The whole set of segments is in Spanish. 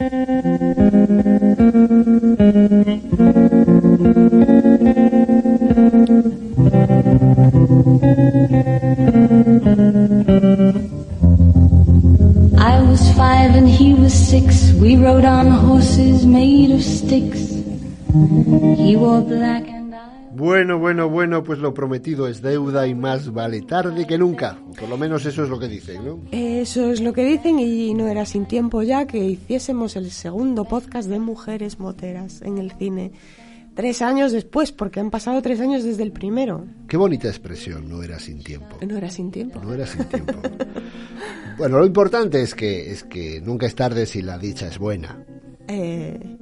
I was five and he was six. We rode on horses made of sticks. He wore black. Bueno, bueno, bueno, pues lo prometido es deuda y más vale tarde que nunca. Por lo menos eso es lo que dicen, ¿no? Eso es lo que dicen y no era sin tiempo ya que hiciésemos el segundo podcast de mujeres moteras en el cine. Tres años después, porque han pasado tres años desde el primero. Qué bonita expresión, no era sin tiempo. No era sin tiempo. No era sin tiempo. bueno, lo importante es que, es que nunca es tarde si la dicha es buena. Eh,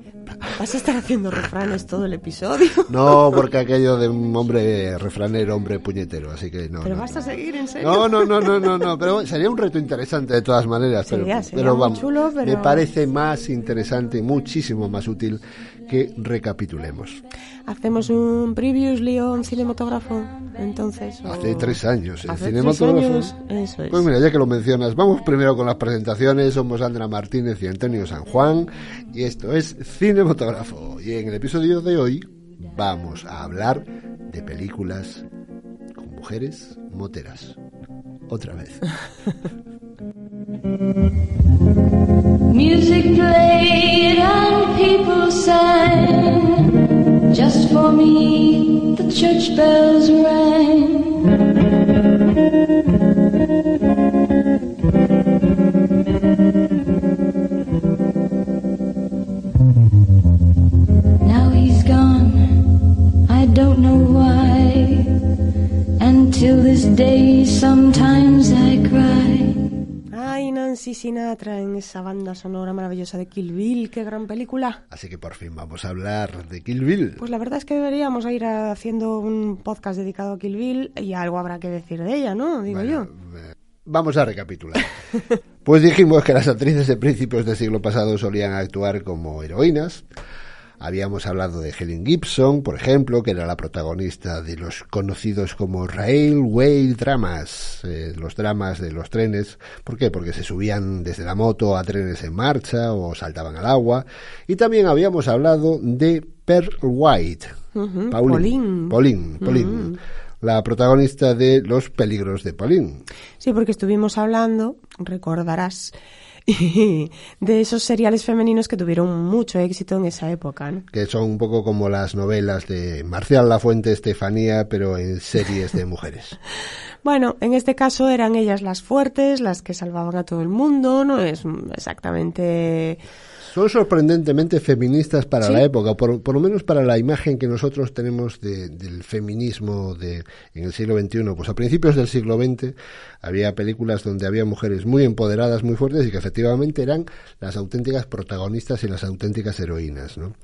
¿Vas a estar haciendo refranes todo el episodio? No, porque aquello de un hombre refranero, hombre puñetero, así que no. ¿Pero no, vas no. a seguir, en serio? No, no, no, no, no, no, pero sería un reto interesante de todas maneras. Sería, pero, sería pero vamos, chulo, pero- me parece más interesante, muchísimo más útil que recapitulemos. Hacemos un previously on cinematógrafo, entonces. o- Hace tres años, el Hace tres cinematógrafo. años, eso es. Pues mira, ya que lo mencionas, vamos primero con las presentaciones. Somos Andra Martínez y Antonio San Juan y esto es Cinematógrafo. Y en el episodio de hoy vamos a hablar de películas con mujeres moteras. Otra vez. Music played and people sang. Just for me, the church bells rang. Now he's gone. I don't know why. Until this day, sometimes Nancy Sinatra en esa banda sonora maravillosa de Kill Bill, qué gran película. Así que por fin vamos a hablar de Kill Bill. Pues la verdad es que deberíamos ir haciendo un podcast dedicado a Kill Bill y algo habrá que decir de ella, ¿no? Digo Bueno, yo. eh, Vamos a recapitular. Pues dijimos que las actrices de principios del siglo pasado solían actuar como heroínas. Habíamos hablado de Helen Gibson, por ejemplo, que era la protagonista de los conocidos como Railway Dramas, eh, los dramas de los trenes. ¿Por qué? Porque se subían desde la moto a trenes en marcha o saltaban al agua. Y también habíamos hablado de Pearl White, Pauline. Pauline, Pauline, la protagonista de Los peligros de Pauline. Sí, porque estuvimos hablando, recordarás, de esos seriales femeninos que tuvieron mucho éxito en esa época, ¿no? que son un poco como las novelas de Marcial Lafuente Estefanía, pero en series de mujeres. Bueno, en este caso eran ellas las fuertes, las que salvaban a todo el mundo, no es exactamente... Son sorprendentemente feministas para Sí. la época, por, por lo menos para la imagen que nosotros tenemos de- del feminismo de, en el siglo XXI. Pues a principios del siglo XX había películas donde había mujeres muy empoderadas, muy fuertes y que efectivamente eran las auténticas protagonistas y las auténticas heroínas, ¿no?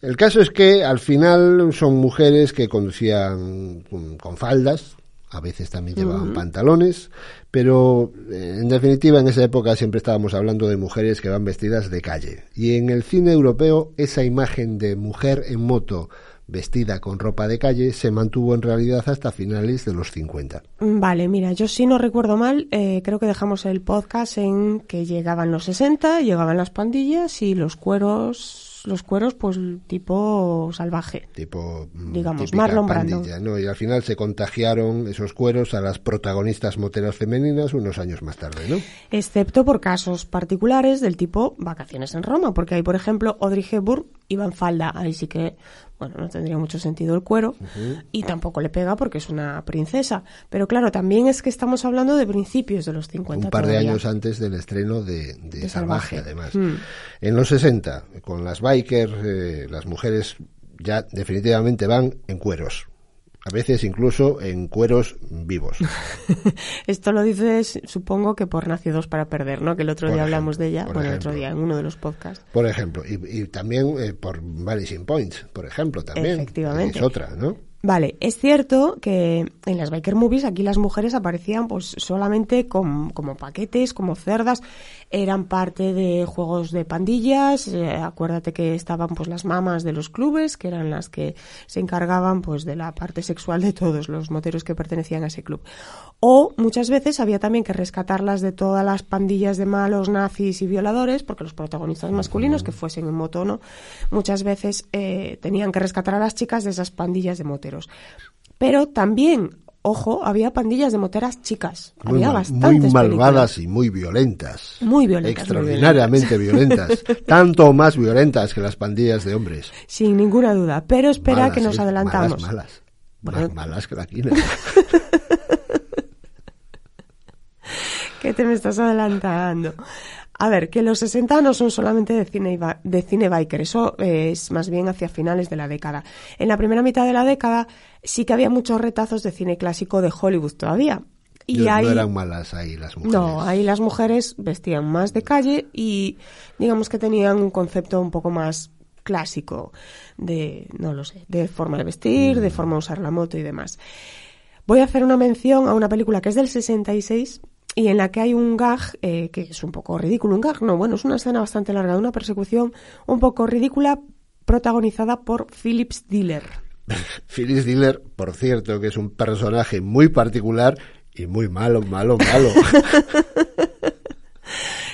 El caso es que al final son mujeres que conducían con, con faldas, a veces también llevaban pantalones, pero eh, en definitiva en esa época siempre estábamos hablando de mujeres que van vestidas de calle. Y en el cine europeo esa imagen de mujer en moto vestida con ropa de calle se mantuvo en realidad hasta finales de los 50. Vale, mira, yo si no recuerdo mal, eh, creo que dejamos el podcast en que llegaban los 60, llegaban las pandillas y los cueros, los cueros pues tipo salvaje. tipo mm, Digamos, Marlon Brando. ¿no? y al final se contagiaron esos cueros a las protagonistas moteras femeninas unos años más tarde ¿no? Excepto por casos particulares del tipo vacaciones en Roma, porque ahí, por ejemplo, Audrey Hepburn iba en falda. Ahí sí que, bueno, no tendría mucho sentido el cuero y tampoco le pega porque es una princesa. Pero claro, también es que estamos hablando de principios de los 50. un par de años antes del estreno de, de De Salvaje, Salvaje. además. Mm. En los 60, con las bikers, eh, las mujeres ya definitivamente van en cueros. A veces incluso en cueros vivos. Esto lo dices, supongo que por Nacidos para Perder, ¿no? Que el otro Por día ejemplo, hablamos de ella, bueno, el otro día en uno de los podcasts. Por ejemplo, y, y también eh, por Vanishing Points, por ejemplo, también. Efectivamente. Es otra, ¿no? Vale, es cierto que en las biker movies aquí las mujeres aparecían pues solamente con- como paquetes, como cerdas, eran parte de juegos de pandillas, eh, acuérdate que estaban pues las mamas de los clubes, que eran las que se encargaban pues de la parte sexual de todos los moteros que pertenecían a ese club. O muchas veces había también que rescatarlas de todas las pandillas de malos nazis y violadores, porque los protagonistas masculinos, que fuesen en moto o no, muchas veces eh, tenían que rescatar a las chicas de esas pandillas de moteros. Pero también, ojo, había pandillas de moteras chicas. Muy, había mal- bastantes muy malvadas películas. y muy violentas. Muy violentas, muy Extraordinariamente violentas. Tanto más violentas que las pandillas de hombres. Sin ninguna duda. Pero espera Malas, que nos ¿eh? adelantamos. Malas, malas. Bueno. Más malas que la quina. ¿Qué te me estás adelantando? A ver, que los 60 no son solamente de cine, de cine biker, eso eh, es más bien hacia finales de la década. En la primera mitad de la década sí que había muchos retazos de cine clásico de Hollywood todavía. Y ahí, No eran malas ahí las mujeres. no, ahí las mujeres vestían más de calle y digamos que tenían un concepto un poco más clásico de, no lo sé, de forma de vestir, de forma de usar la moto y demás. Voy a hacer una mención a una película que es del 66 y en la que hay un gag eh, que es un poco ridículo. Un gag, no, bueno, es una escena bastante larga de una persecución un poco ridícula protagonizada por Philips Diller. Phyllis Diller, por cierto, que es un personaje muy particular y muy malo, malo, malo.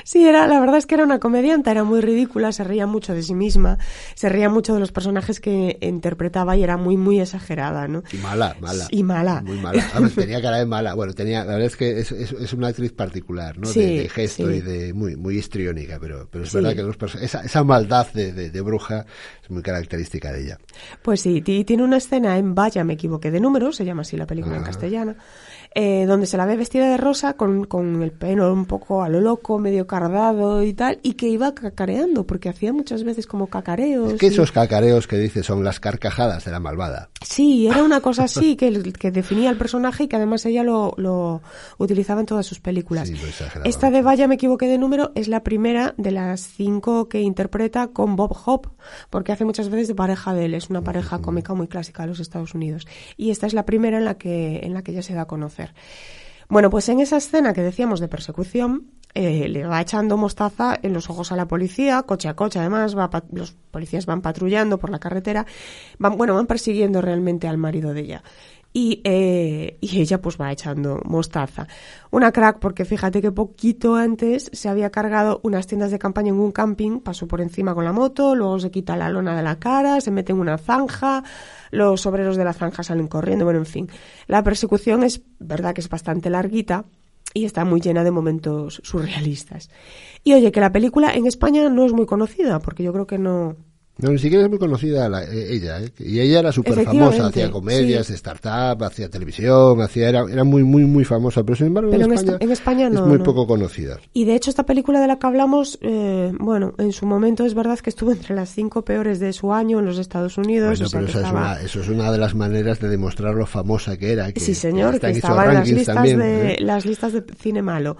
Sí, era, la verdad es que era una comediante, era muy ridícula, se reía mucho de sí misma, se reía mucho de los personajes que interpretaba y era muy, muy exagerada, ¿no? Y mala, mala. Y mala. Muy mala. A ver, tenía cara de mala. Bueno, tenía, la verdad es que es, es, es una actriz particular, ¿no? Sí, de, de gesto sí. y de muy, muy histriónica, pero, pero es Sí. verdad que los esa, esa maldad de, de, de bruja es muy característica de ella. Pues sí, ti- tiene una escena en Vaya, me equivoqué de número, se llama así la película en Ah. Eh, donde se la ve vestida de rosa con, con el pelo un poco a lo loco, medio cardado y tal, y que iba cacareando, porque hacía muchas veces como cacareos. Es que y- esos cacareos que dice son las carcajadas de la malvada. Sí, era una cosa así que, que definía el personaje y que además ella lo, lo utilizaba en todas sus películas. Sí, Esta de. Vaya, me equivoqué de número, es la primera de las cinco que interpreta con Bob Hope, porque hace muchas veces de pareja de él, es una pareja cómica muy clásica de los Estados Unidos. Y esta es la primera en la que, en la que ella se da a conocer. Bueno, pues en esa escena que decíamos de persecución, eh, le va echando mostaza en los ojos a la policía, coche a coche además, va los policías van patrullando por la carretera, van, bueno, van persiguiendo realmente al marido de ella. Y, eh, y ella pues va echando mostaza. Una crack porque fíjate que poquito antes se había cargado unas tiendas de campaña en un camping, pasó por encima con la moto, luego se quita la lona de la cara, se mete en una zanja, los obreros de la zanja salen corriendo, bueno, en fin. La persecución es verdad que es bastante larguita y está muy llena de momentos surrealistas. Y oye, que la película en España no es muy conocida, porque yo creo que no... No, ni siquiera es muy conocida la- eh, ella, ¿eh? Y ella era súper famosa, hacía comedias, sí. startup, hacía televisión, hacía, era, era muy, muy, muy famosa, pero sin embargo Pero en, en España, en España es no, muy no. poco conocida. Y de hecho esta película de la que hablamos, eh, bueno, en su momento es verdad que estuvo entre las cinco peores de su año en los Estados Unidos. Bueno, o sea pero que esa es estaba- una, eso es una de las maneras de demostrar lo famosa que era. Que, Sí, señor, que esos estaba en las listas, también, de, ¿eh? las listas de cine malo.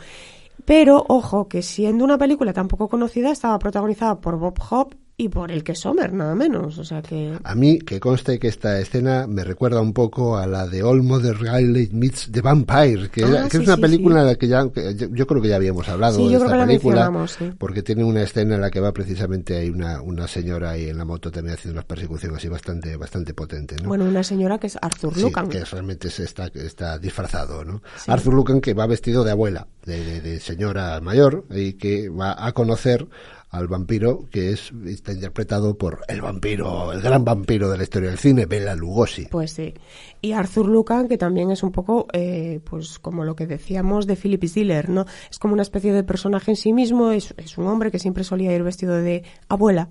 Pero, ojo, que siendo una película tan poco conocida, estaba protagonizada por Bob Hope y por el que Sommer, nada menos. O sea que... A mí, que conste que esta escena me recuerda un poco a la de All Mother Riley Meets the Vampire, que, Ah, era- que sí, es una sí, película sí. en la que ya, que yo, creo que ya habíamos hablado Sí, de yo creo esta película, porque tiene una escena en la que va precisamente hay una, una señora ahí en la moto también haciendo una persecución así bastante, bastante potente, ¿no? Bueno, una señora que es Arthur Lucan. que realmente se está, está disfrazado, ¿no? Arthur Lucan que va vestido de abuela, de, de- de señora mayor, y que va a conocer al vampiro que es está interpretado por el vampiro, el gran vampiro de la historia del cine, Bela Lugosi. Pues sí. Y Arthur Lucan, que también es un poco, eh, pues como lo que decíamos de Philip Diller, ¿no? Es como una especie de personaje en sí mismo, es, es un hombre que siempre solía ir vestido de abuela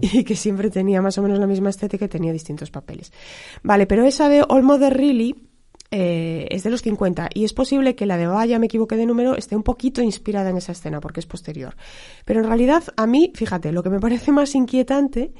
y que siempre tenía más o menos la misma estética y tenía distintos papeles. Vale, pero esa de All Mother Really eh, es de los 50 y es posible que la de Vaya, me equivoqué de número, esté un poquito inspirada en esa escena porque es posterior. Pero en realidad a mí, fíjate, lo que me parece más inquietante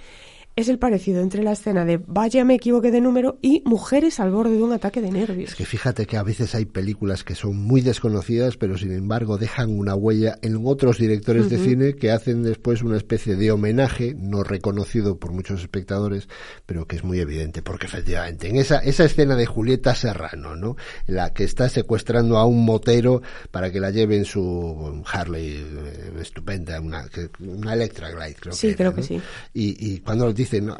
es el parecido entre la escena de Vaya me equivoqué de número y Mujeres al borde de un ataque de nervios. Es que fíjate que a veces hay películas que son muy desconocidas, pero sin embargo dejan una huella en otros directores de cine que hacen después una especie de homenaje, no reconocido por muchos espectadores, pero que es muy evidente, porque efectivamente en esa, esa escena de Julieta Serrano, ¿no? En la que está secuestrando a un motero para que la lleve en su Harley eh, estupenda, una, una Electra Glide, creo sí, que creo era, que sí. Y, y cuando dice no,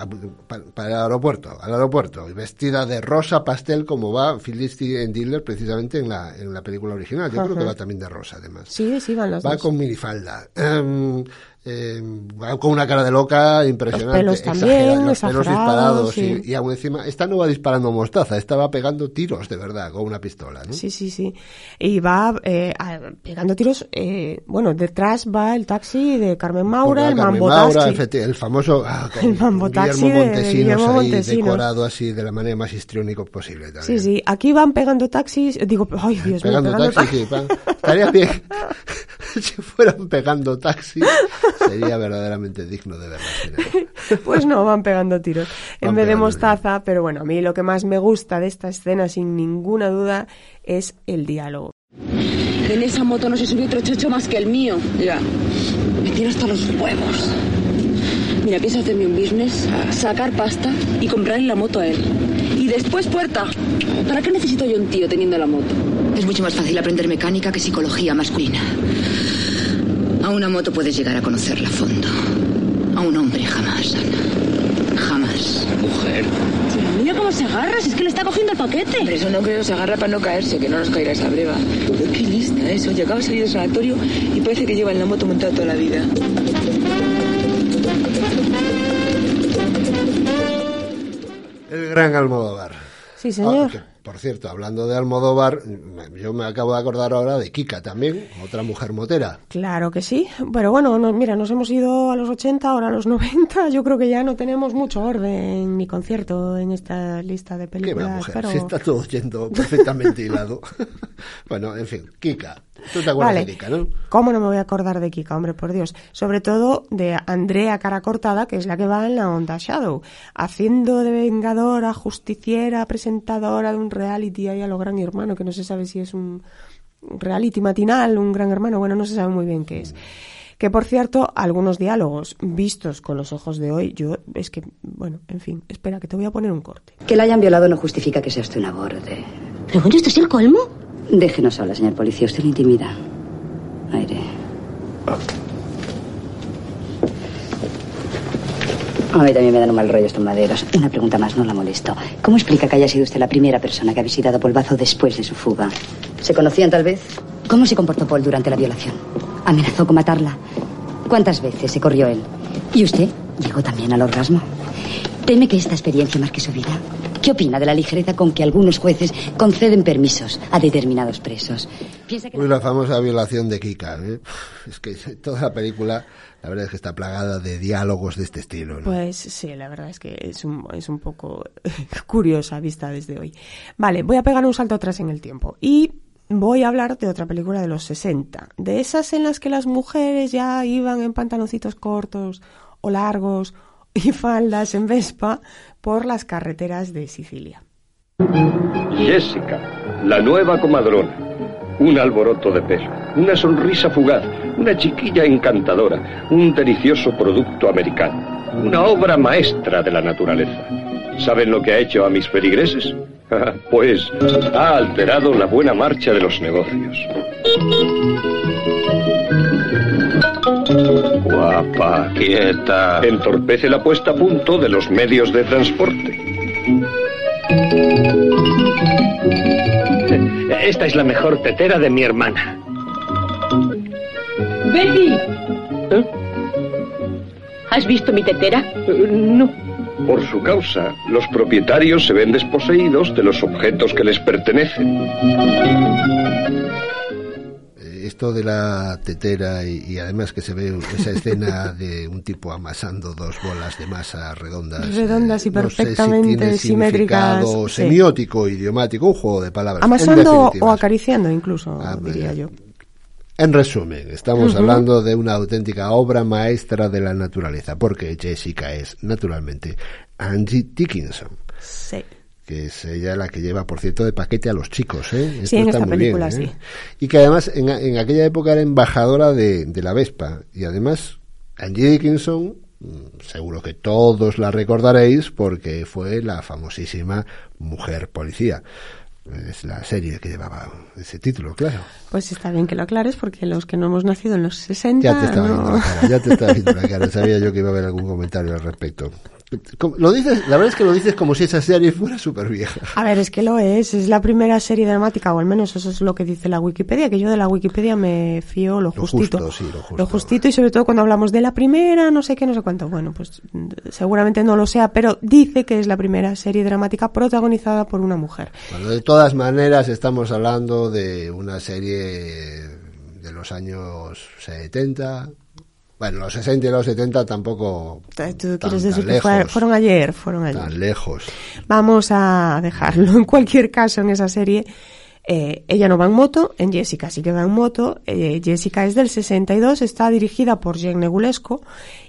pa- para el aeropuerto, al aeropuerto, vestida de rosa pastel como va Phyllis en Diller precisamente en la, en la película original. Yo creo que va también de rosa además. Sí, sí, van las Va dos. con minifalda. Em, va con una cara de loca impresionante. pelos también, los pelos disparados. sí. Y, y aún encima, esta no va disparando mostaza, esta va pegando tiros de verdad con una pistola. ¿no? Sí, sí, sí. Y va eh, a- pegando tiros. eh, bueno, detrás va el taxi de Carmen Maura, el Carmen Mambo Maura, Taxi. efecti- el famoso ah, El Mambo Taxi Guillermo de Montesinos Guillermo ahí Montesinos. decorado así de la manera más histriónico posible también. Sí, sí. Aquí van pegando taxis. Digo, ay, Dios mío, Pegando pegando taxi, sí, estaría bien si fueran pegando taxi, sería verdaderamente digno de ver. Pues no, van pegando tiros en vez de mostaza, pero bueno, a mí lo que más me gusta de esta escena, sin ninguna duda, es el diálogo. En esa moto no se subió otro chocho más que el mío. Ya. Me tiene hasta los huevos. Mira, pienso hacerme un business, sacar pasta y comprarle la moto a él. Y después puerta. ¿Para qué necesito yo un tío teniendo la moto? Es mucho más fácil aprender mecánica que psicología masculina. A una moto puedes llegar a conocerla a fondo. A un hombre jamás, Ana. Jamás. Mujer. Pero mira cómo se agarra, si es que le está cogiendo el paquete. Hombre, eso no creo se agarra para no caerse, que no nos caiga esa breva. Qué lista eso. Oye, acaba de salir del sanatorio y parece que lleva en la moto montada toda la vida. El gran Almodóvar. Sí, señor. Ah, por cierto, hablando de Almodóvar, yo me acabo de acordar ahora de Kika también, otra mujer motera. Claro que sí. Pero bueno, no- mira, nos hemos ido a los 80, ahora a los 90. Yo creo que ya no tenemos mucho orden ni concierto en esta lista de Qué va, películas. mujer, pero... si está todo yendo perfectamente hilado. bueno, en fin, Kika. ¿Tú te acuerdas Vale. de Kika, no? ¿Cómo no me voy a acordar de Kika, hombre, por Dios? Sobre todo de Andrea Cara Cortada, que es la que va en la Onda Shadow, haciendo de vengadora, justiciera, presentadora de un reality ahí a lo gran hermano, que no se sabe si es un reality matinal, un gran hermano, bueno, no se sabe muy bien qué es. Que por cierto, algunos diálogos vistos con los ojos de hoy, yo es que, bueno, en fin, espera, que te voy a poner un corte. Que la hayan violado no justifica que sea usted un aborde. Pero bueno, ¿esto es el colmo? Déjenos sola, señor policía. Usted le intimida. Aire. A mí también me dan un mal rollo estos maderos. Una pregunta más, no la molesto. ¿Cómo explica que haya sido usted la primera persona que ha visitado Polvazo después de su fuga? ¿Se conocían tal vez? ¿Cómo se comportó Paul durante la violación? ¿Amenazó con matarla? ¿Cuántas veces se corrió él? ¿Y usted llegó también al orgasmo? ¿Teme que esta experiencia marque su vida? ¿Qué opina de la ligereza con que algunos jueces conceden permisos a determinados presos? ¿Piensa que Uy, la famosa violación de Kika. ¿eh? Es que toda la película, la verdad es que está plagada de diálogos de este estilo. ¿no? Pues sí, la verdad es que es un, es un poco curiosa vista desde hoy. Vale, voy a pegar un salto atrás en el tiempo y voy a hablar de otra película de los 60, de esas en las que las mujeres ya iban en pantaloncitos cortos o largos y faldas en Vespa por las carreteras de Sicilia. Jessica, la nueva comadrona. Un alboroto de pelo, una sonrisa fugaz, una chiquilla encantadora, un delicioso producto americano, una obra maestra de la naturaleza. ¿Saben lo que ha hecho a mis feligreses? Pues ha alterado la buena marcha de los negocios. Guapa, quieta. Entorpece la puesta a punto de los medios de transporte. Esta es la mejor tetera de mi hermana. ¡Betty! ¿Eh? ¿Has visto mi tetera? No. Por su causa, los propietarios se ven desposeídos de los objetos que les pertenecen. Esto de la tetera y, y además que se ve esa escena de un tipo amasando dos bolas de masa redondas. Redondas y eh, no sé si perfectamente tiene simétricas, significado sí. semiótico, idiomático, un juego de palabras. Amasando o acariciando incluso, Ah, diría yo. En resumen, estamos hablando de una auténtica obra maestra de la naturaleza, porque Jessica es, naturalmente, Angie Dickinson. Sí. Que es ella la que lleva, por cierto, de paquete a los chicos, ¿eh? Esto Sí, en está esta muy bien, ¿eh? sí. Y que además en, en aquella época era embajadora de, de la Vespa. Y además, Angie Dickinson, mm, seguro que todos la recordaréis porque fue la famosísima Mujer Policía. Es la serie que llevaba ese título, claro. Pues está bien que lo aclares porque los que no hemos nacido en los 60 Ya te estaba no- viendo la cara, ya te estaba viendo la cara. Sabía yo que iba a haber algún comentario al respecto. Lo dices, la verdad es que lo dices como si esa serie fuera súper vieja. A ver, es que lo es, es la primera serie dramática, o al menos eso es lo que dice la Wikipedia, que yo de la Wikipedia me fío lo Lo justito. justo, sí, lo justo. justito y sobre todo cuando hablamos de la primera, no sé qué, no sé cuánto. Bueno, pues seguramente no lo sea, pero dice que es la primera serie dramática protagonizada por una mujer. Bueno, de todas maneras, estamos hablando de una serie de los años 70. Bueno, los 60 y los 70 tampoco. Tú quieres decir que lejos, fueron ayer, fueron ayer. Tan lejos. Vamos a dejarlo. En cualquier caso, en esa serie, eh, ella no va en moto, en Jessica sí que va en moto. Eh, Jessica es del 62, está dirigida por Jane Negulesco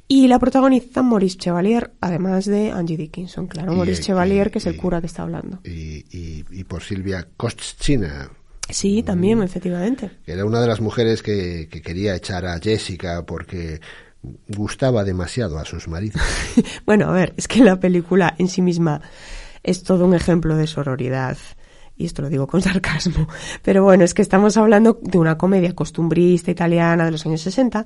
y la protagoniza Maurice Chevalier, además de Angie Dickinson, claro, Y- Maurice y- Chevalier, que es y- el cura que está hablando. Y, y, y por Silvia Kostchina, Sí, también, efectivamente. que era una de las mujeres que, que quería echar a Jessica porque gustaba demasiado a sus maridos. Bueno, a ver, es que la película en sí misma es todo un ejemplo de sororidad. Y esto lo digo con sarcasmo. Pero bueno, es que estamos hablando de una comedia costumbrista italiana de los años 60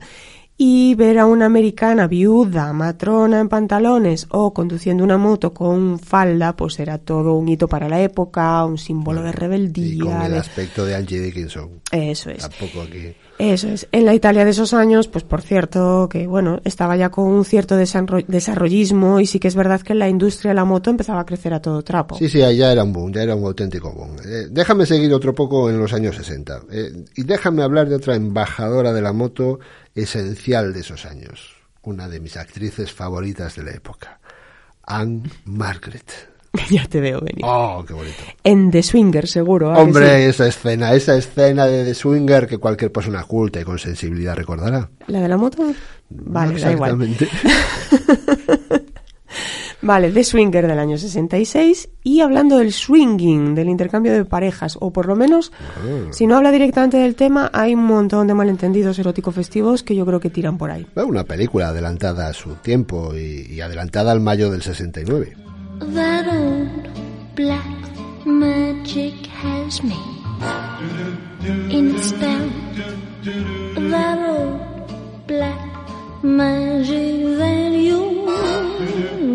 y ver a una americana viuda, matrona en pantalones o conduciendo una moto con falda, pues era todo un hito para la época, un símbolo de Y con rebeldía. el de- aspecto de Angie Dickinson. Eso es. Tampoco aquí. Eso es. En la Italia de esos años, pues por cierto, que bueno, estaba ya con un cierto desarro- desarrollismo y sí que es verdad que la industria de la moto empezaba a crecer a todo trapo. Sí, sí, ya era un boom, ya era un auténtico boom. Eh, déjame seguir otro poco en los años 60. eh, y déjame hablar de otra embajadora de la moto esencial de esos años. Una de mis actrices favoritas de la época. Anne Margaret. ya te veo venir. Oh, qué bonito. En The Swinger, seguro. ¿a que Hombre, sí? esa escena, esa escena de The Swinger que cualquier persona culta y con sensibilidad recordará. ¿La de la moto? Vale, No da igual. Vale, The Swinger del año 66 y hablando del swinging, del intercambio de parejas, o por lo menos, Ah. si no habla directamente del tema, hay un montón de malentendidos erótico-festivos que yo creo que tiran por ahí. Una película adelantada a su tiempo y, y adelantada al mayo del 69. That old black magic has me in spell. That old black magic that you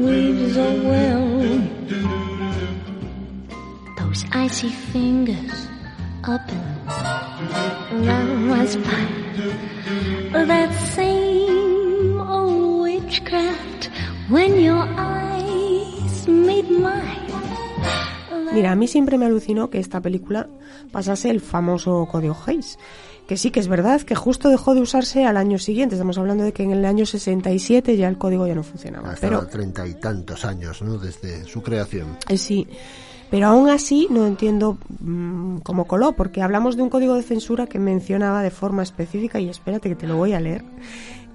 weave so well. Those icy fingers up and around my spine. That same old witchcraft when your Mira, a mí siempre me alucinó que esta película pasase el famoso código Hayes. Que sí que es verdad que justo dejó de usarse al año siguiente. Estamos hablando de que en el año 67 ya el código ya no funcionaba. Hasta Pero treinta y tantos años, ¿no? Desde su creación. eh, sí. Pero aún así no entiendo mm, cómo coló, porque hablamos de un código de censura que mencionaba de forma específica, y espérate que te lo voy a leer,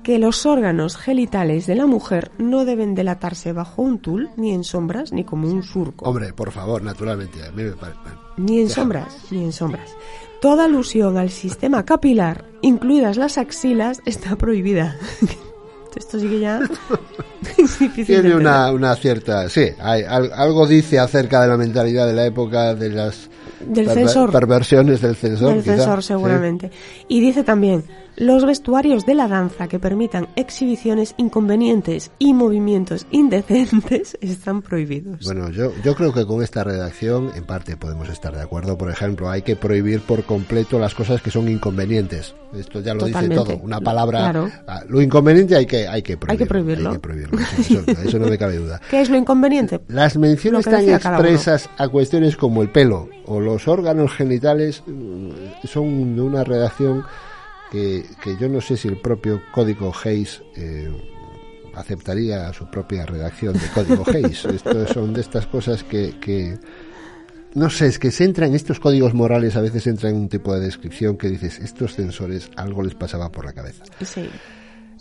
que los órganos genitales de la mujer no deben delatarse bajo un tul, ni en sombras, ni como un surco. Hombre, por favor, naturalmente. A mí me pare- Ni en sombras, ni en sombras. Toda alusión al sistema capilar, incluidas las axilas, está prohibida. Esto sí que ya es difícil de Tiene una, una cierta... Sí, hay, al- algo dice acerca de la mentalidad de la época, de las Del perver- censor. perversiones del censor. del quizá. censor Sí. seguramente. Y dice también, los vestuarios de la danza que permitan exhibiciones inconvenientes y movimientos indecentes están prohibidos. Bueno, yo, yo creo que con esta redacción en parte podemos estar de acuerdo. Por ejemplo, hay que prohibir por completo las cosas que son inconvenientes. Esto ya lo Totalmente. dice todo. Una palabra. Claro. ah, Lo inconveniente hay que, hay que prohibirlo. Hay que prohibirlo. Hay que prohibirlo, Eso, eso- eso no me cabe duda. ¿Qué es lo inconveniente? Las menciones tan expresas a cuestiones como el pelo o los órganos genitales mm, son de una redacción que, que yo no sé si el propio código Hayes eh, aceptaría su propia redacción de código Hayes. Esto son de estas cosas que, que no sé, es que se entra en estos códigos morales, a veces entra en un tipo de descripción que dices, estos censores algo les pasaba por la cabeza. Sí.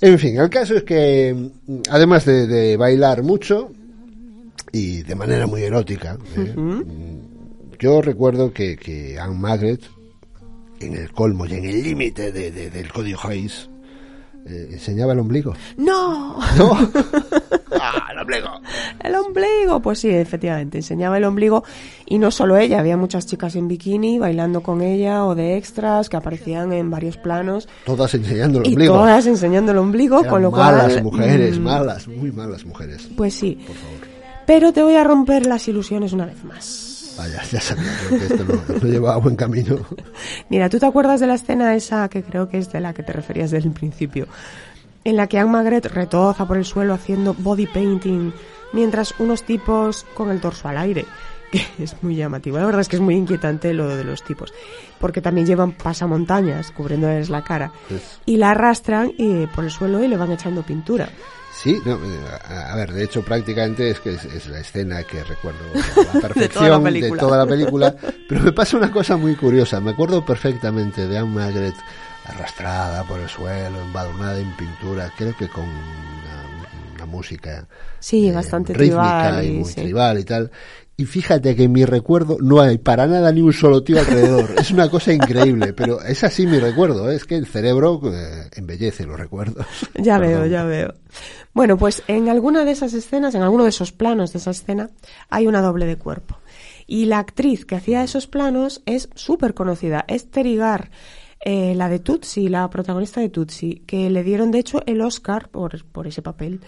En fin, el caso es que, además de, de bailar mucho, y de manera muy erótica, ¿eh? yo recuerdo que, que Anne Margaret, en el colmo y en el límite de- de- del código Hayes, eh, enseñaba el ombligo. ¡No! ¿No? ¡Ah, el ombligo! El ombligo, pues sí, efectivamente, enseñaba el ombligo y no solo ella, había muchas chicas en bikini bailando con ella o de extras que aparecían en varios planos Todas enseñando el y ombligo. todas enseñando el ombligo, Eran con lo malas cual... mujeres, mm, malas, muy malas mujeres. Pues sí, Por favor. pero te voy a romper las ilusiones una vez más. Vaya, ya sabía que esto no, no llevaba a buen camino. Mira, ¿tú te acuerdas de la escena esa que creo que es de la que te referías desde el principio? En la que Anne Magret retoza por el suelo haciendo body painting mientras unos tipos con el torso al aire. Que es muy llamativo. La verdad es que es muy inquietante lo de los tipos. Porque también llevan pasamontañas cubriéndoles la cara. Pues- Y la arrastran eh, por el suelo y le van echando pintura. Sí, no, eh, a ver, de hecho prácticamente es que es, es la escena que recuerdo a la perfección la película. toda la película, pero me pasa una cosa muy curiosa, me acuerdo perfectamente de Anne Margaret arrastrada por el suelo, embadurnada en pintura, creo que con una, una música Sí, eh, bastante rítmica tribal. y y muy sí. tribal y tal. Y fíjate que en mi recuerdo no hay para nada ni un solo tío alrededor. Es una cosa increíble, pero es así mi recuerdo. ¿eh? Es que el cerebro eh, embellece los recuerdos. Ya Perdón. veo, ya veo. Bueno, pues en alguna de esas escenas, en alguno de esos planos de esa escena, hay una doble de cuerpo. Y la actriz que hacía esos planos es súper conocida, es Terry Garr, eh, la de Tutsi, la protagonista de Tutsi, que le dieron de hecho el Oscar por, por ese papel.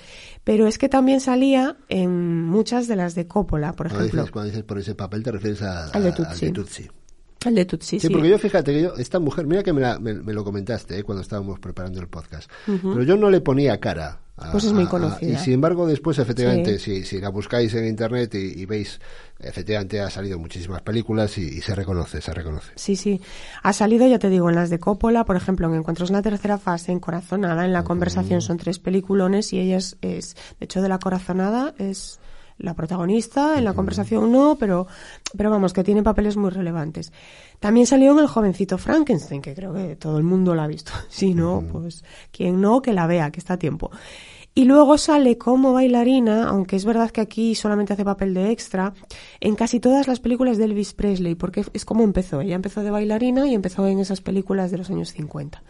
Pero es que también salía en muchas de las de Coppola, por Cuando ejemplo. dices, cuando dices por ese papel te refieres a, Al de Tutsi. Tutsi. El de Tutsi, Sí, sí. porque yo fíjate que yo, esta mujer, mira que me, la- me- me lo comentaste eh, cuando estábamos preparando el podcast, pero yo no le ponía cara. A- Pues es muy a- a- conocida. y sin embargo, después, efectivamente, Sí. si, si la buscáis en internet y, y veis, efectivamente ha salido muchísimas películas y, y se reconoce, se reconoce. Sí, sí. Ha salido, ya te digo, en las de Coppola, por ejemplo, en Encuentros en la tercera fase, en Corazonada, en La conversación son tres peliculones y ella es, es- de hecho, de La Corazonada es la protagonista, en La conversación no, pero, pero vamos, que tiene papeles muy relevantes. También salió en El jovencito Frankenstein, que creo que todo el mundo la ha visto. Si no, pues quien no, que la vea, que está a tiempo. Y luego sale como bailarina, aunque es verdad que aquí solamente hace papel de extra, en casi todas las películas de Elvis Presley, porque es como empezó. Ella empezó de bailarina y empezó en esas películas de los años 50.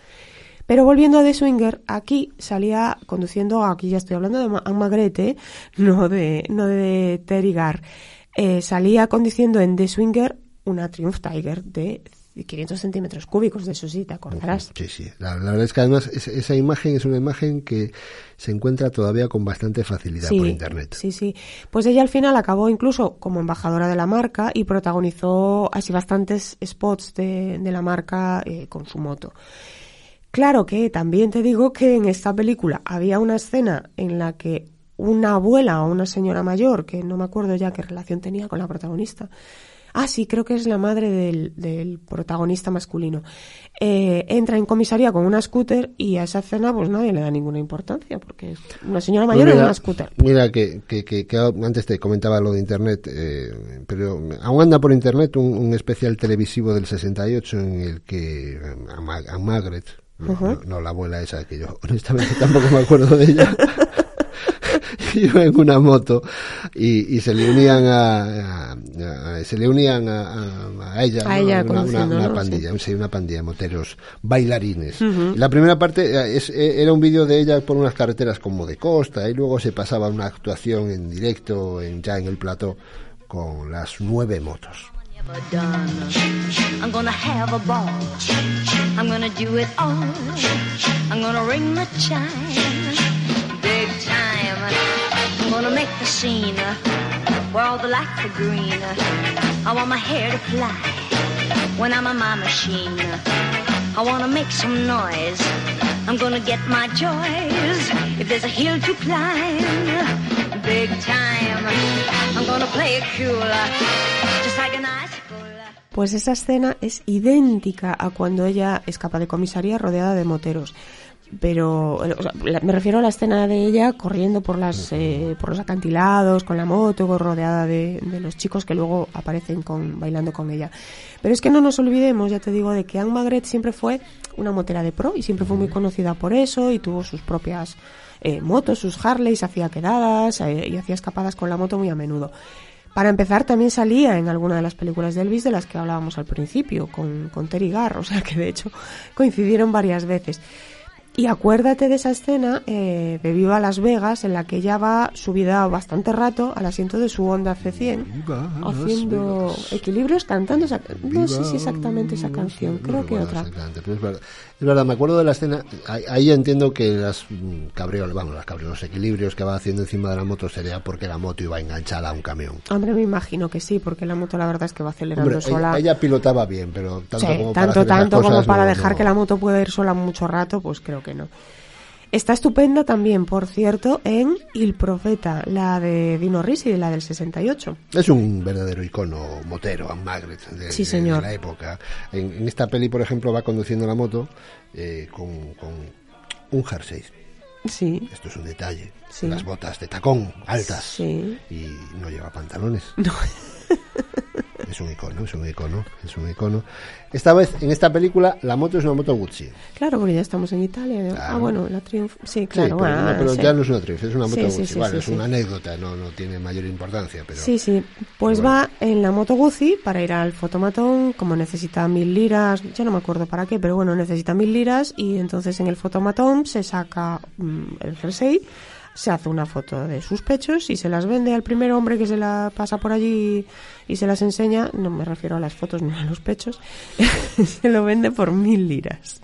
Pero volviendo a The Swinger, aquí salía conduciendo, aquí ya estoy hablando de Anne Magrete, no de, no de Terry Garr. Eh, salía conduciendo en The Swinger una Triumph Tiger de 500 centímetros cúbicos, de eso sí, te acordarás. Sí, sí. La, la verdad es que además es- esa imagen es una imagen que se encuentra todavía con bastante facilidad por internet. Sí, sí. Pues ella al final acabó incluso como embajadora de la marca y protagonizó así bastantes spots de, de la marca eh, con su moto. Claro que también te digo que en esta película había una escena en la que una abuela o una señora mayor, que no me acuerdo ya qué relación tenía con la protagonista, ah, sí, creo que es la madre del, del protagonista masculino, eh, entra en comisaría con una scooter y a esa escena pues nadie le da ninguna importancia, porque es una señora Pues mayor en mira, una scooter. Mira, que, que, que, que antes te comentaba lo de Internet, eh, pero aún anda por Internet un, un especial televisivo del 68 en el que eh, a, a Margaret, no la abuela esa, que yo honestamente tampoco me acuerdo de ella, iba en una moto y, y se le unían a, a- a- se le unían a, a- a ella, A ¿no? ella una, una- una pandilla, sí, una pandilla de moteros bailarines. Y La primera parte eh, es- eh, era un vídeo de ella por unas carreteras como de costa y luego se pasaba una actuación en directo en, ya en el plató con las nueve motos. I'm gonna have a ball. I'm gonna do it all. I'm gonna ring the chime. Make the scene where all the lights are green. I want my hair to fly when I'm on my machine. I wanna make some noise. I'm gonna get my joys if there's a hill to climb. Big time. I'm gonna play it cool, just like an icicle. Pues esa escena es idéntica a cuando ella escapa de comisaría rodeada de moteros. Pero o sea, la- me refiero a la escena de ella corriendo por las eh, por los acantilados con la moto rodeada de, de los chicos que luego aparecen con bailando con ella. Pero es que no nos olvidemos ya te digo de que Anne Magret siempre fue una motera de pro y siempre fue muy conocida por eso y tuvo sus propias eh, motos sus Harleys hacía quedadas eh, y hacía escapadas con la moto muy a menudo. Para empezar, también salía en alguna de las películas de Elvis de las que hablábamos al principio, con, con Terry Garr, o sea que de hecho coincidieron varias veces. Y acuérdate de esa escena eh, de Viva Las Vegas, en la que ella va subida bastante rato al asiento de su Honda C100, Viva Las haciendo equilibrios, cantando esa... No sé si exactamente esa canción, no creo que otra. exactamente, pero es verdad. Es verdad, me acuerdo de la escena. Ahí, entiendo que las mm, cabriolas, vamos, las cabriolas, los equilibrios que va haciendo encima de la moto sería porque la moto iba enganchada a un camión. Hombre, me imagino que sí, porque la moto la verdad es que va acelerando Hombre, sola. ella, ella pilotaba bien, pero tanto Sí, como para tanto, tanto como para no- dejar no. que la moto pueda ir sola mucho rato, pues creo que no. Está estupenda también, por cierto, en Il Profeta, la de Dino Risi, la del 68. Es un verdadero icono motero, Anne Magret, de, Sí, de- de la época. En, en esta peli, por ejemplo, va conduciendo la moto eh, con, con un jersey. Sí, Esto es un detalle. Sí. Las botas de tacón, altas. sí. Y no lleva pantalones. Es un icono, es un icono, es un icono. Esta vez, en esta película, la moto es una moto Gucci. Claro, porque ya estamos en Italia. Claro. Ah, bueno, la Triumph. Sí, Sí, claro. pero, bueno, no, pero sí. ya no es una Triumph, es una moto Sí, Gucci. sí, sí, vale, sí, es sí. una anécdota, no, no tiene mayor importancia, pero... Sí, sí. Pues Bueno. va en la moto Guzzi para ir al fotomatón, como necesita mil liras, ya no me acuerdo para qué, pero bueno, necesita mil liras y entonces en el fotomatón se saca mm, el jersey, se hace una foto de sus pechos y se las vende al primer hombre que se la pasa por allí y se las enseña, no me refiero a las fotos ni a los pechos, se lo vende por mil liras.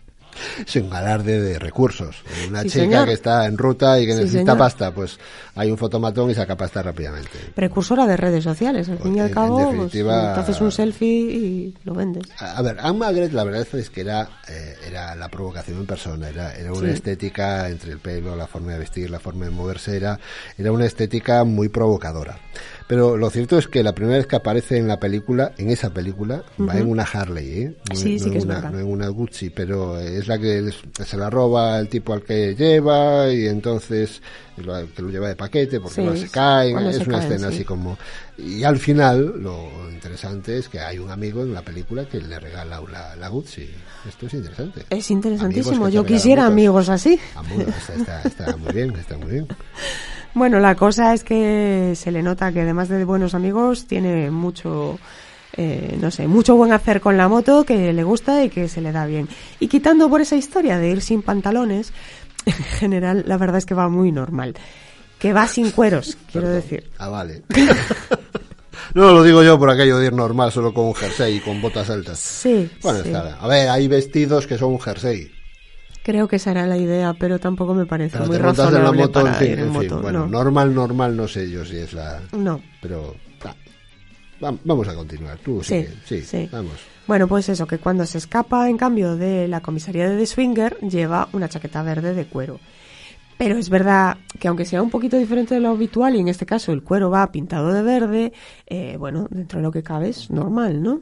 Es un galarde de recursos. Una Sí, chica señor. que está en ruta y que Sí, necesita señor. pasta, pues hay un fotomatón y saca pasta rápidamente. Precursora de redes sociales, al fin y En- al en cabo, pues, definitiva- te haces un selfie y lo vendes. A a ver, Anne Magret la verdad es que era, eh, era la provocación en persona, era, era una Sí. estética entre el pelo, la forma de vestir, la forma de moverse, era, era una estética muy provocadora. Pero lo cierto es que la primera vez que aparece en la película, en esa película, va en una Harley, ¿eh? No, Sí, no sí en que es una, verdad. no en una Gucci, pero es la que se la roba el tipo al que lleva y entonces lo, que lo lleva de paquete porque Sí, no se cuando Es se una caen, escena sí. así como... Y al final, lo interesante es que hay un amigo en la película que le regala la, la Gucci. Esto es interesante. Es interesantísimo. Amigos Yo quisiera amigos así. Ah, está, está- está muy bien, está muy bien. Bueno, la cosa es que se le nota que además de buenos amigos tiene mucho, eh, no sé, mucho buen hacer con la moto que le gusta y que se le da bien. Y quitando por esa historia de ir sin pantalones, en general la verdad es que va muy normal. Que va sin cueros, quiero decir. Ah, vale. No lo digo yo por aquello de ir normal solo con un jersey y con botas altas. Sí, Bueno, sí. está. A ver, hay vestidos que son un jersey. Creo que esa era la idea, pero tampoco me parece muy la razonable en para fin, ir en en fin. moto. Bueno, no. normal, normal, no sé yo si es la... No. Pero... ah, va- Vamos a continuar. Tú Sí. Sí, sí. vamos. Bueno, pues eso, que cuando se escapa, en cambio, de la comisaría de The Swinger, lleva una chaqueta verde de cuero. Pero es verdad que aunque sea un poquito diferente de lo habitual, y en este caso el cuero va pintado de verde, eh, bueno, dentro de lo que cabe es normal, ¿no?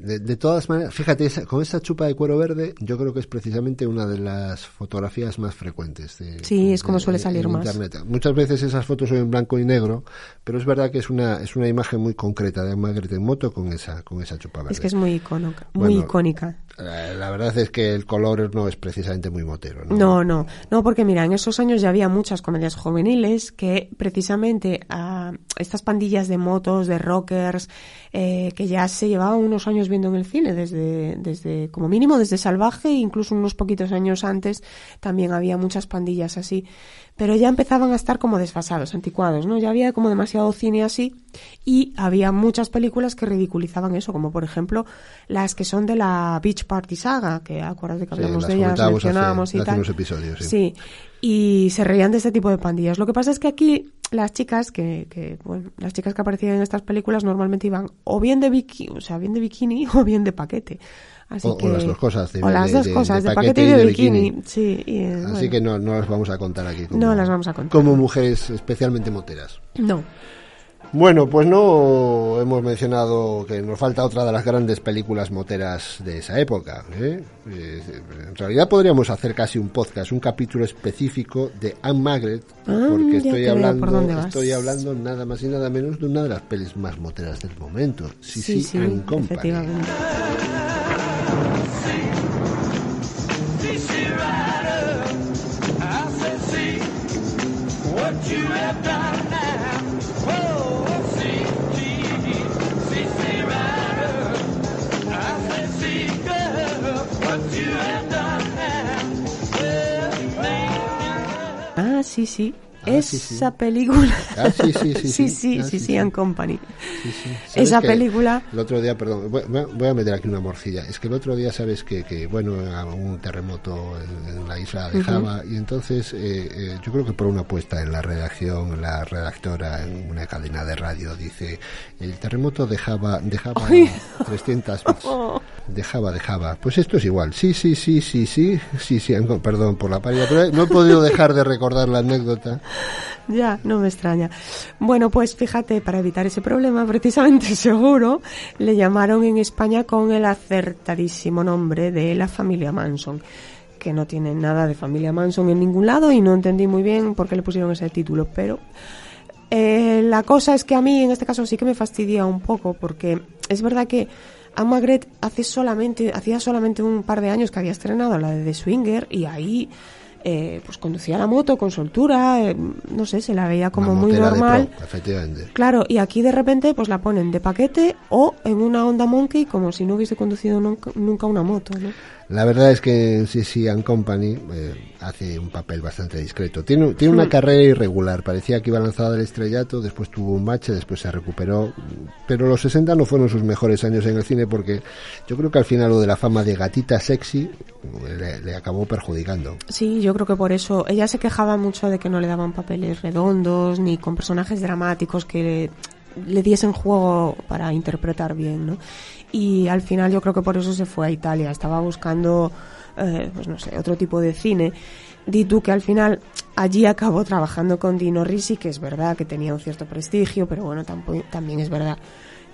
De, de todas maneras, fíjate, esa- con esa chupa de cuero verde, yo creo que es precisamente una de las fotografías más frecuentes. De, Sí, es como de- suele salir más. Internet. Muchas veces esas fotos son en blanco y negro, pero es verdad que es una es una imagen muy concreta de Margaret en moto con esa con esa chupa verde. Es que es muy, icono- muy Bueno, icónica. Eh, La verdad es que el color no es precisamente muy motero, ¿no? No, no, no, porque mira, en esos años ya había muchas comedias juveniles que precisamente a estas pandillas de motos, de rockers, eh, que ya se llevaban unos años viendo en el cine, desde, desde como mínimo desde Salvaje, incluso unos poquitos años antes también había muchas pandillas así, pero ya empezaban a estar como desfasados, anticuados, ¿no? Ya había como demasiado cine así y había muchas películas que ridiculizaban eso, como por ejemplo las que son de la Beach Party Saga, que acuérdate que Sí, hablamos las de hace- mencionábamos y hace tal. unos episodios, sí. Sí, y se reían de este tipo de pandillas. Lo que pasa es que aquí las chicas que, que bueno, las chicas que aparecían en estas películas normalmente iban o bien de bikini, o sea, bien de bikini o bien de paquete. Así O- o que, las dos cosas, de- o las dos de- cosas, de de, paquete paquete y de, bikini. bikini. Sí, y, Así bueno. que no, no las vamos a contar aquí como, No las vamos a contar. como mujeres especialmente moteras. No. Bueno, pues no hemos mencionado que nos falta otra de las grandes películas moteras de esa época. ¿eh? Eh, en realidad podríamos hacer casi un podcast, un capítulo específico de Anne Margaret, Ah, porque estoy hablando, estoy hablando nada más y nada menos de una de las pelis más moteras del momento, sí, sí, sí, Company. Sí, sí. Ah, sí. Esa película. Ah, sí, sí, sí, sí, sí. sí, Ah, sí, sí, and Company. Sí, sí. ¿Sabes Esa película. El otro día, perdón, voy, voy a- meter aquí una morcilla. Es que el otro día sabes que, que bueno, hubo un terremoto en, en la isla de. Java y entonces eh, eh, yo creo que por una apuesta en la redacción, la redactora en una cadena de radio dice, el terremoto de Java, de Java Ay. 300 bits. De Java, de Java. Pues esto es igual. Sí, sí, sí, sí, sí, sí, sí, perdón por la paria, pero no he podido dejar de recordar la anécdota. Ya, no me extraña. Bueno, pues fíjate, para evitar ese problema, precisamente seguro, le llamaron en España con el acertadísimo nombre de la familia Manson, que no tiene nada de familia Manson en ningún lado y no entendí muy bien por qué le pusieron ese título, pero eh, la cosa es que a mí en este caso sí que me fastidia un poco porque es verdad que Anne Magret hace solamente, hacía solamente un par de años que había estrenado la de The Swinger y ahí eh, pues conducía la moto con soltura, eh, no sé, se la veía como Una muy normal. pro, efectivamente. Claro, y aquí de repente pues la ponen de paquete o en una Honda Monkey como si no hubiese conducido nunca, nunca una moto, ¿no? La verdad es que en CC and Company eh, hace un papel bastante discreto. Tiene, tiene una carrera irregular. Parecía que iba lanzada del estrellato, después tuvo un bache, después se recuperó. Pero los 60 no fueron sus mejores años en el cine porque yo creo que al final lo de la fama de gatita sexy eh, le, le acabó perjudicando. Sí, yo creo que por eso ella se quejaba mucho de que no le daban papeles redondos ni con personajes dramáticos que le, diesen juego para interpretar bien, ¿no? Y al final yo creo que por eso se fue a Italia. Estaba buscando, eh, pues no sé, otro tipo de cine. Di tú que al final allí acabó trabajando con Dino Risi, que es verdad que tenía un cierto prestigio, pero bueno, tampo- también es verdad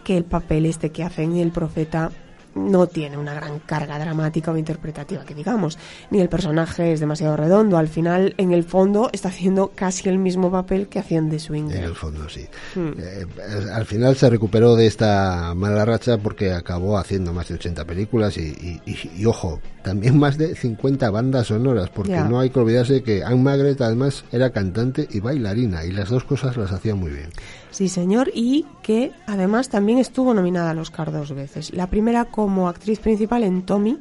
que el papel este que hace en El Profeta no tiene una gran carga dramática o interpretativa, que digamos, ni el personaje es demasiado redondo. Al final, en el fondo, está haciendo casi el mismo papel que hacían de Swinger. En el fondo, sí. Hmm. Eh, al final se recuperó de esta mala racha porque acabó haciendo más de 80 películas y, y- y- y, ojo, también más de 50 bandas sonoras, porque no hay que olvidarse que Anne Magret además era cantante y bailarina y las dos cosas las hacía muy bien. Sí, señor, y que además también estuvo nominada al Oscar dos veces. La primera como actriz principal en Tommy,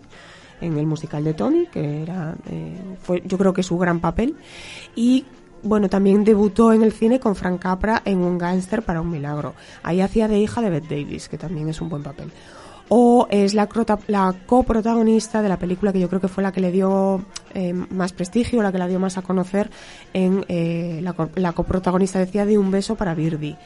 en el musical de Tommy, que era, eh, fue yo creo que su gran papel, y bueno, también debutó en el cine con Frank Capra en Un gángster para un milagro. Ahí hacía de hija de Bette Davis, que también es un buen papel. O es la, la coprotagonista de la película que yo creo que fue la que le dio eh, más prestigio, la que la dio más a conocer en eh, la, la coprotagonista decía de Un beso para Birdie.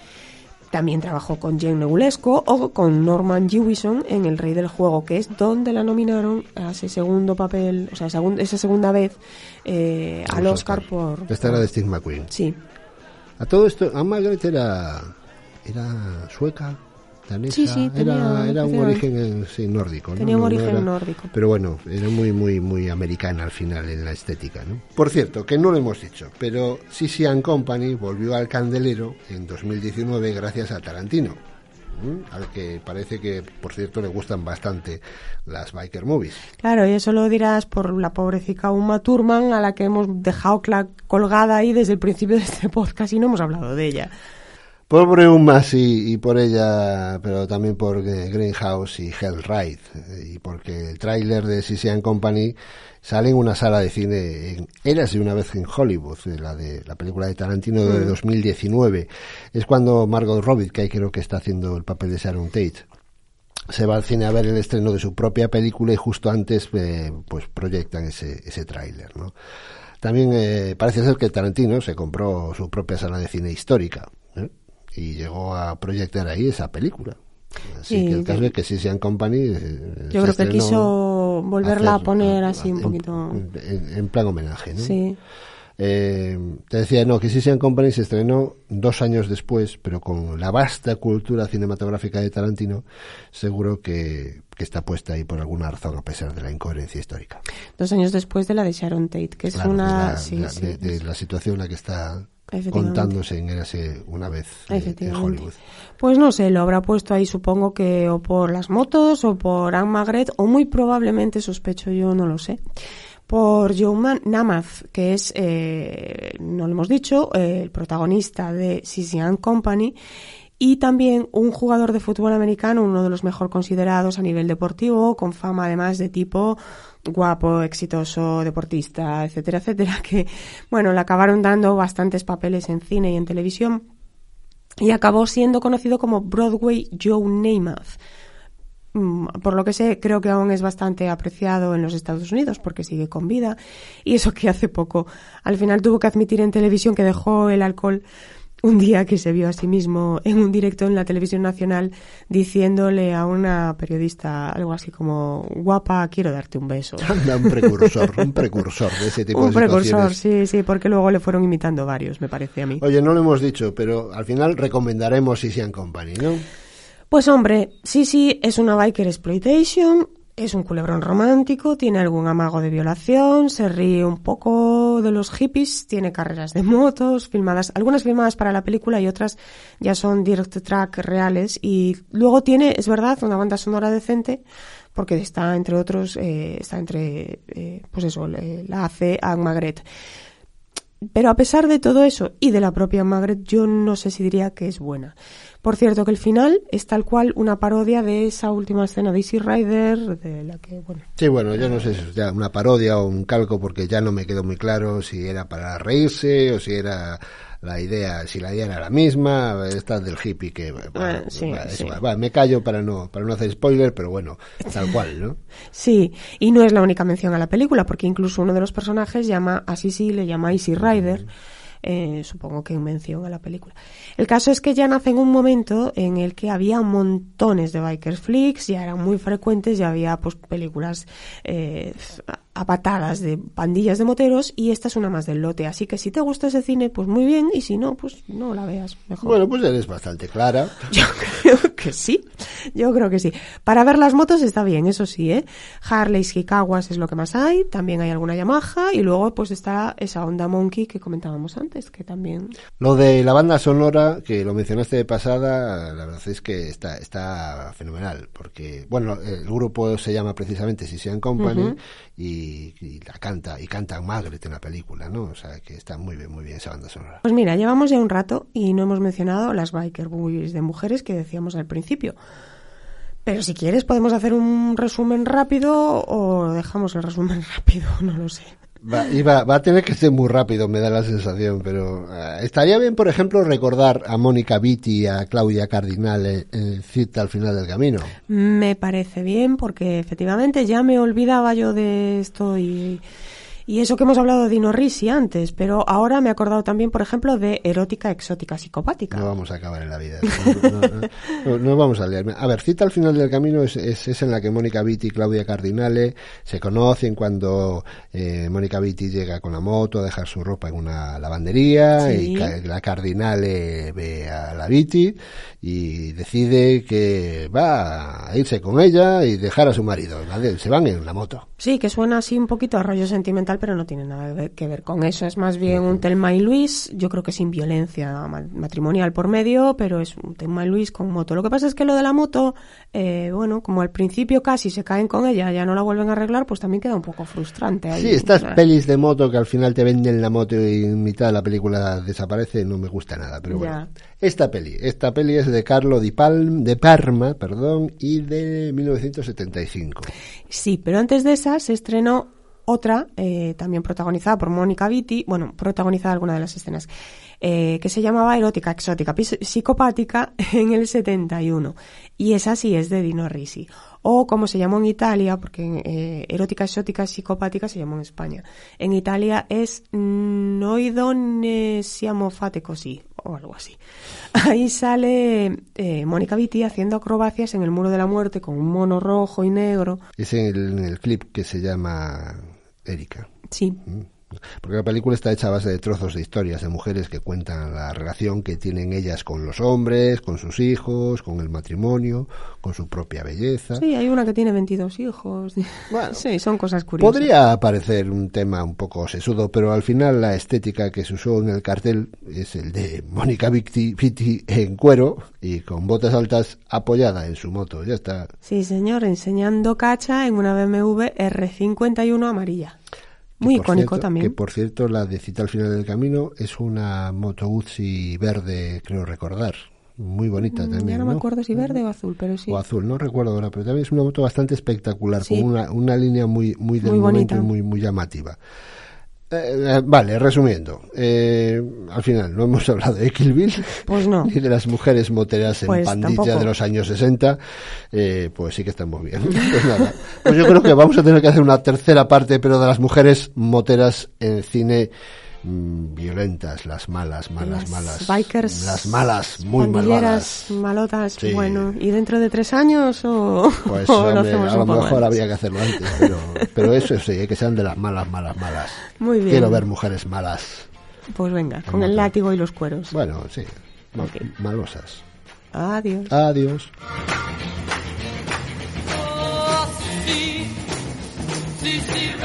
También trabajó con Jane Nebulesco o con Norman Jewison en El Rey del Juego, que es donde la nominaron a ese segundo papel, o sea, esa segunda vez eh, al Oscar Oscars. por... Esta era de Steve McQueen. Sí, A todo esto, Anne Margaret era, era sueca, danesa, Sí, sí, tenía- era, era un origen en- sí, nórdico. ¿no? tenía un No- no origen era- nórdico. Pero bueno, era muy, muy, muy americana al final en la estética, ¿no? Por cierto, que no lo hemos dicho, pero Sissy and Company volvió al candelero en 2019 gracias a Tarantino, al que parece que, por cierto, le gustan bastante las biker movies. Claro, y eso lo dirás por la pobrecita Uma Thurman a la que hemos dejado colgada ahí desde el principio de este podcast y no hemos hablado de ella. Pobre Uma, sí, y por ella, pero también por eh, Greenhouse y Hellride, eh, y porque el tráiler de Sissy and Company sale en una sala de cine en Érase una vez en Hollywood, eh, la de la película de Tarantino de Mm. 2019. Es cuando Margot Robbie, que creo que está haciendo el papel de Sharon Tate, se va al cine a ver el estreno de su propia película y justo antes eh, pues proyectan ese, ese tráiler, ¿no? También eh, parece ser que Tarantino se compró su propia sala de cine histórica ¿eh? Y llegó a proyectar ahí esa película. Así Sí, que el caso es que Sissy and Company eh, Yo creo que quiso volverla a poner así un poquito... en, en plan homenaje, ¿no? Sí. Eh, te decía, no, que Sisian Company se estrenó dos años después, pero con la vasta cultura cinematográfica de Tarantino, seguro que, que está puesta ahí por alguna razón, a pesar de la incoherencia histórica. Dos años después de la de Sharon Tate, que es Claro, una... de, la, sí, la- sí, de- de la situación en la que está. Contándose en Érase una vez eh, en. Hollywood. Pues no sé, lo habrá puesto ahí supongo que o por las motos o por Anne Magret o muy probablemente, sospecho yo, no lo sé, por Joe Man- Namath, que es, eh, no lo hemos dicho, eh, el protagonista de Sissy and Company y también un jugador de fútbol americano, uno de los mejor considerados a nivel deportivo, con fama además de tipo guapo, exitoso, deportista, etcétera, etcétera, que, bueno, le acabaron dando bastantes papeles en cine y en televisión y acabó siendo conocido como Broadway Joe Namath. Mm, Por lo que sé, creo que aún es bastante apreciado en los Estados Unidos porque sigue con vida. Y eso que hace poco, al final tuvo que admitir en televisión que dejó el alcohol un día que se vio a sí mismo en un directo en la televisión nacional diciéndole a una periodista algo así como, guapa, quiero darte un beso. Anda, un precursor, un precursor de ese tipo un de precursor, sí, sí, porque luego le fueron imitando varios, me parece a mí. Oye, no lo hemos dicho, pero al final recomendaremos Sisian Company, ¿no? Pues hombre, sí, sí, es una biker exploitation, es un culebrón romántico, tiene algún amago de violación, se ríe un poco de los hippies, tiene carreras de motos, filmadas, algunas filmadas para la película y otras ya son direct track reales y luego tiene, es verdad, una banda sonora decente porque está entre otros, eh, está entre, eh, pues eso, la hace Anne Magret. Pero a pesar de todo eso y de la propia Margaret, yo no sé si diría que es buena. Por cierto, que el final es tal cual una parodia de esa última escena de Easy Rider, de la que, bueno, Sí, bueno, yo no sé si es ya una parodia o un calco porque ya no me quedó muy claro si era para reírse o si era la idea, si la idea era la misma, esta del hippie que bueno, Ah, sí, va, sí. va, va, me callo para no para no hacer spoiler, pero bueno, tal cual, ¿no? Sí, y no es la única mención a la película, porque incluso uno de los personajes llama a Sisi, le llama Easy Rider, eh, supongo que en mención a la película. El caso es que ya nace en un momento en el que había montones de bikers flicks, ya eran muy frecuentes, ya había pues películas eh, a patadas de pandillas de moteros, y esta es una más del lote. Así que si te gusta ese cine, pues muy bien, y si no, pues no la veas mejor. Bueno, pues eres bastante clara. Yo creo que sí. Yo creo que sí. Para ver las motos está bien, eso sí, ¿eh? Harley y Kawas es lo que más hay. También hay alguna Yamaha. Y luego, pues está esa Honda Monkey que comentábamos antes, que también. Lo de la banda sonora, que lo mencionaste de pasada, la verdad es que está, está fenomenal, porque, bueno, el grupo se llama precisamente Sisian Company y, y la canta, y cantan Margaret en la película, ¿no? O sea, que está muy bien, muy bien esa banda sonora. Pues mira, llevamos ya un rato y no hemos mencionado las biker movies de mujeres que decíamos al principio. Pero si quieres podemos hacer un resumen rápido o dejamos el resumen rápido, no lo sé. Va, va, a tener que ser muy rápido, me da la sensación, pero eh, estaría bien, por ejemplo, recordar a Mónica Vitti y a Claudia Cardinale en Cita al final del camino. Me parece bien porque efectivamente ya me olvidaba yo de esto y, y eso que hemos hablado de Dino Risi antes, pero ahora me he acordado también, por ejemplo, de erótica exótica psicopática. No vamos a acabar en la vida. No, no, no, no, no vamos a liarme. A ver, cita al final del camino es, es, es en la que Mónica Vitti y Claudia Cardinale se conocen cuando eh, Mónica Vitti llega con la moto a dejar su ropa en una lavandería Sí. y la Cardinale ve a la Vitti y decide que va a irse con ella y dejar a su marido. ¿vale? Se van en la moto. Sí, que suena así un poquito a rollo sentimental, pero no tiene nada que ver- con eso. Es más bien un Telma y Luis, yo creo que sin violencia ma- matrimonial por medio, pero es un Telma y Luis con moto. Lo que pasa es que lo de la moto, eh, bueno, como al principio casi se caen con ella, ya no la vuelven a arreglar, pues también queda un poco frustrante. ahí. Sí, estas pelis de moto que al final te venden la moto y en mitad de la película desaparece, no me gusta nada, pero bueno. Ya. Esta peli, esta peli es de Carlo Di Palm, de Parma, perdón, y de 1975. Sí, pero antes de esa se estrenó otra, eh, también protagonizada por Mónica Vitti, bueno, protagonizada alguna de las escenas, eh, que se llamaba Erótica Exótica Psicopática en el 71. Y esa sí es de Dino Risi. O como se llamó en Italia, porque eh, Erótica Exótica Psicopática se llamó en España. En Italia es Noidone siamo fate così, o algo así. Ahí sale eh, Mónica Vitti haciendo acrobacias en el muro de la muerte con un mono rojo y negro. Es en el clip que se llama Erika. Sí. Porque la película está hecha a base de trozos de historias de mujeres que cuentan la relación que tienen ellas con los hombres, con sus hijos, con el matrimonio, con su propia belleza. Sí, hay una que tiene 22 hijos. sí, son cosas curiosas. Podría parecer un tema un poco sesudo, pero al final la estética que se usó en el cartel es el de Mónica Vitti Vitti en cuero y con botas altas apoyada en su moto. Ya está. Sí, señor, enseñando cacha en una BMW R51 amarilla. Muy icónico cierto- también. Que por cierto, la de Cita al final del camino es una Moto Guzzi verde, creo recordar. Muy bonita Mm, también. ya no, me ¿no? acuerdo si verde o azul, pero sí. O azul, no recuerdo ahora, pero también es una moto bastante espectacular, Sí. con una, una línea muy, muy del Muy momento y muy, muy llamativa. Eh, eh, vale, resumiendo, eh, al final no hemos hablado de Kill Bill, Pues no. ni de las mujeres moteras en Pues pandilla tampoco. de los años 60, eh, pues sí que estamos bien. Pues nada, pues yo creo que vamos a tener que hacer una tercera parte, pero de las mujeres moteras en cine mm, violentas, las malas, malas, Las malas. bikers, Las malas, muy malvadas. malotas, Sí. bueno, ¿y dentro de tres años o, Pues o lo hombre, hacemos a lo mejor antes? habría que hacerlo antes, pero, pero eso sí, eh, que sean de las malas, malas, malas. Muy bien. Quiero ver mujeres malas. Pues venga, con el látigo y los cueros. Bueno, sí, malosas. Adiós. Adiós. CC